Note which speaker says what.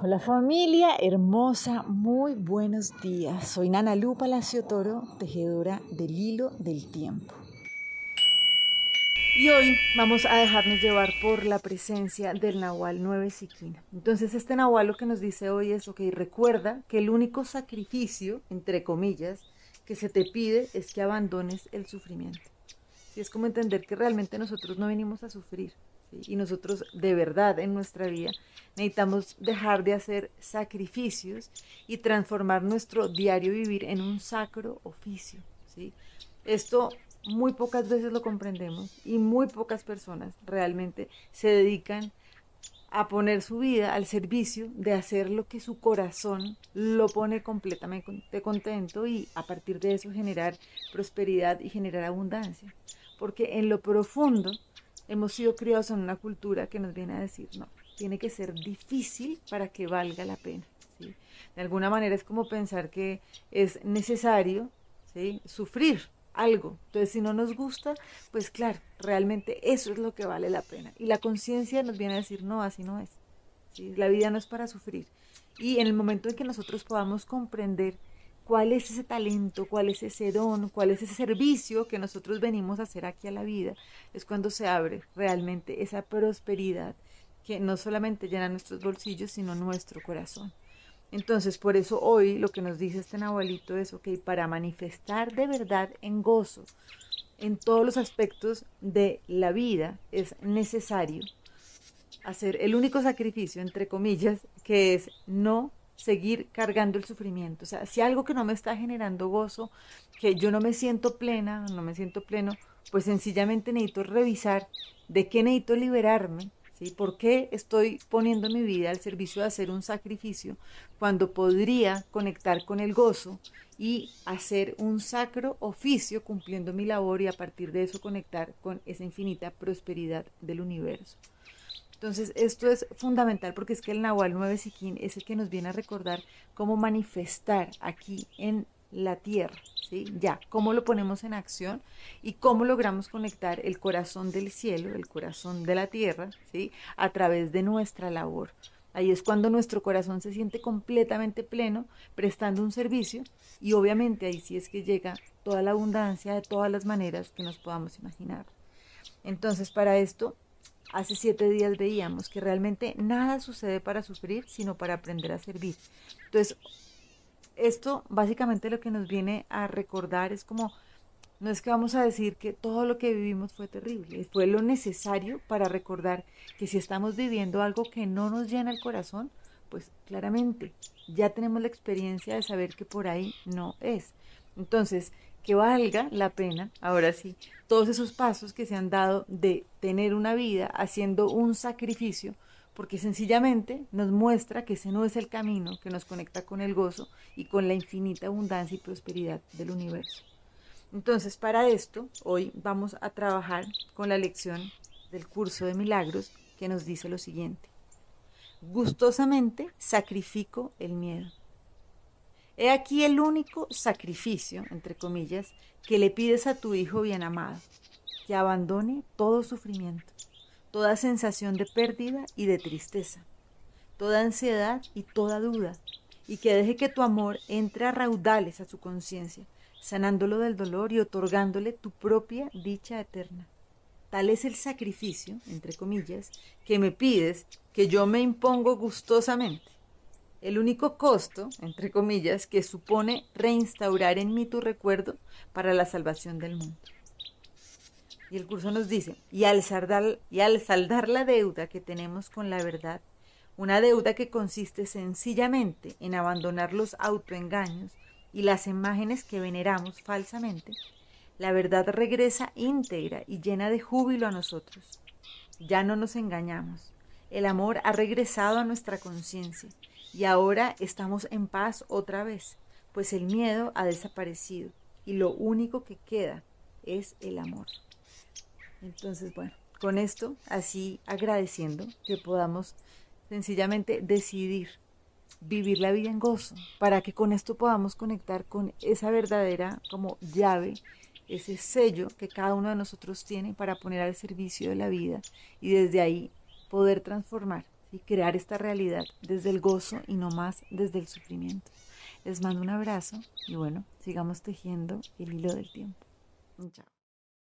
Speaker 1: Hola familia hermosa, muy buenos días. Soy Nana Lu Palacio Toro, tejedora del hilo del tiempo. Y hoy vamos a dejarnos llevar por la presencia del Nahual 9 Siquina. Entonces este Nahual lo que nos dice hoy es, ok, recuerda que el único sacrificio, entre comillas, que se te pide es que abandones el sufrimiento. Si es como entender que realmente nosotros no venimos a sufrir, y nosotros de verdad en nuestra vida necesitamos dejar de hacer sacrificios y transformar nuestro diario vivir en un sacro oficio. ¿sí? Esto muy pocas veces lo comprendemos y muy pocas personas realmente se dedican a poner su vida al servicio de hacer lo que su corazón lo pone completamente contento y a partir de eso generar prosperidad y generar abundancia. Porque en lo profundo hemos sido criados en una cultura que nos viene a decir, no, tiene que ser difícil para que valga la pena. ¿sí? De alguna manera es como pensar que es necesario ¿sí? sufrir algo. Entonces, si no nos gusta, pues claro, realmente eso es lo que vale la pena. Y la conciencia nos viene a decir, no, así no es. ¿sí? La vida no es para sufrir. Y en el momento en que nosotros podamos comprender cuál es ese talento, cuál es ese don, cuál es ese servicio que nosotros venimos a hacer aquí a la vida, es cuando se abre realmente esa prosperidad que no solamente llena nuestros bolsillos, sino nuestro corazón. Entonces, por eso hoy lo que nos dice este Nahualito es, ok, para manifestar de verdad en gozo en todos los aspectos de la vida es necesario hacer el único sacrificio, entre comillas, que es no seguir cargando el sufrimiento. O sea, si algo que no me está generando gozo, que yo no me siento plena, no me siento pleno, pues sencillamente necesito revisar de qué necesito liberarme, ¿sí? ¿Por qué estoy poniendo mi vida al servicio de hacer un sacrificio cuando podría conectar con el gozo y hacer un sacro oficio cumpliendo mi labor y a partir de eso conectar con esa infinita prosperidad del universo? Entonces, esto es fundamental porque es que el Nahual 9 Siquín es el que nos viene a recordar cómo manifestar aquí en la tierra, ¿sí? Ya, cómo lo ponemos en acción y cómo logramos conectar el corazón del cielo, el corazón de la tierra, ¿sí? A través de nuestra labor. Ahí es cuando nuestro corazón se siente completamente pleno, prestando un servicio y obviamente ahí sí es que llega toda la abundancia de todas las maneras que nos podamos imaginar. Entonces, para esto hace siete días veíamos que realmente nada sucede para sufrir, sino para aprender a servir. Entonces, esto básicamente lo que nos viene a recordar es como, no es que vamos a decir que todo lo que vivimos fue terrible, fue lo necesario para recordar que si estamos viviendo algo que no nos llena el corazón, pues claramente ya tenemos la experiencia de saber que por ahí no es. Entonces, que valga la pena, ahora sí, todos esos pasos que se han dado de tener una vida haciendo un sacrificio, porque sencillamente nos muestra que ese no es el camino que nos conecta con el gozo y con la infinita abundancia y prosperidad del universo. Entonces, para esto, hoy vamos a trabajar con la lección del curso de milagros que nos dice lo siguiente. Gustosamente sacrifico el miedo. He aquí el único sacrificio, entre comillas, que le pides a tu Hijo bien amado, que abandone todo sufrimiento, toda sensación de pérdida y de tristeza, toda ansiedad y toda duda, y que deje que tu amor entre a raudales a su conciencia, sanándolo del dolor y otorgándole tu propia dicha eterna. Tal es el sacrificio, entre comillas, que me pides, que yo me impongo gustosamente el único costo, entre comillas, que supone reinstaurar en mí tu recuerdo para la salvación del mundo. Y el curso nos dice, y al, saldar, y al saldar la deuda que tenemos con la verdad, una deuda que consiste sencillamente en abandonar los autoengaños y las imágenes que veneramos falsamente, la verdad regresa íntegra y llena de júbilo a nosotros. Ya no nos engañamos. El amor ha regresado a nuestra conciencia y ahora estamos en paz otra vez, pues el miedo ha desaparecido y lo único que queda es el amor. Entonces, bueno, con esto, así agradeciendo que podamos sencillamente decidir vivir la vida en gozo, para que con esto podamos conectar con esa verdadera como llave, ese sello que cada uno de nosotros tiene para poner al servicio de la vida y desde ahí poder transformar y crear esta realidad desde el gozo y no más desde el sufrimiento. Les mando un abrazo y bueno, sigamos tejiendo el hilo del tiempo. Chao.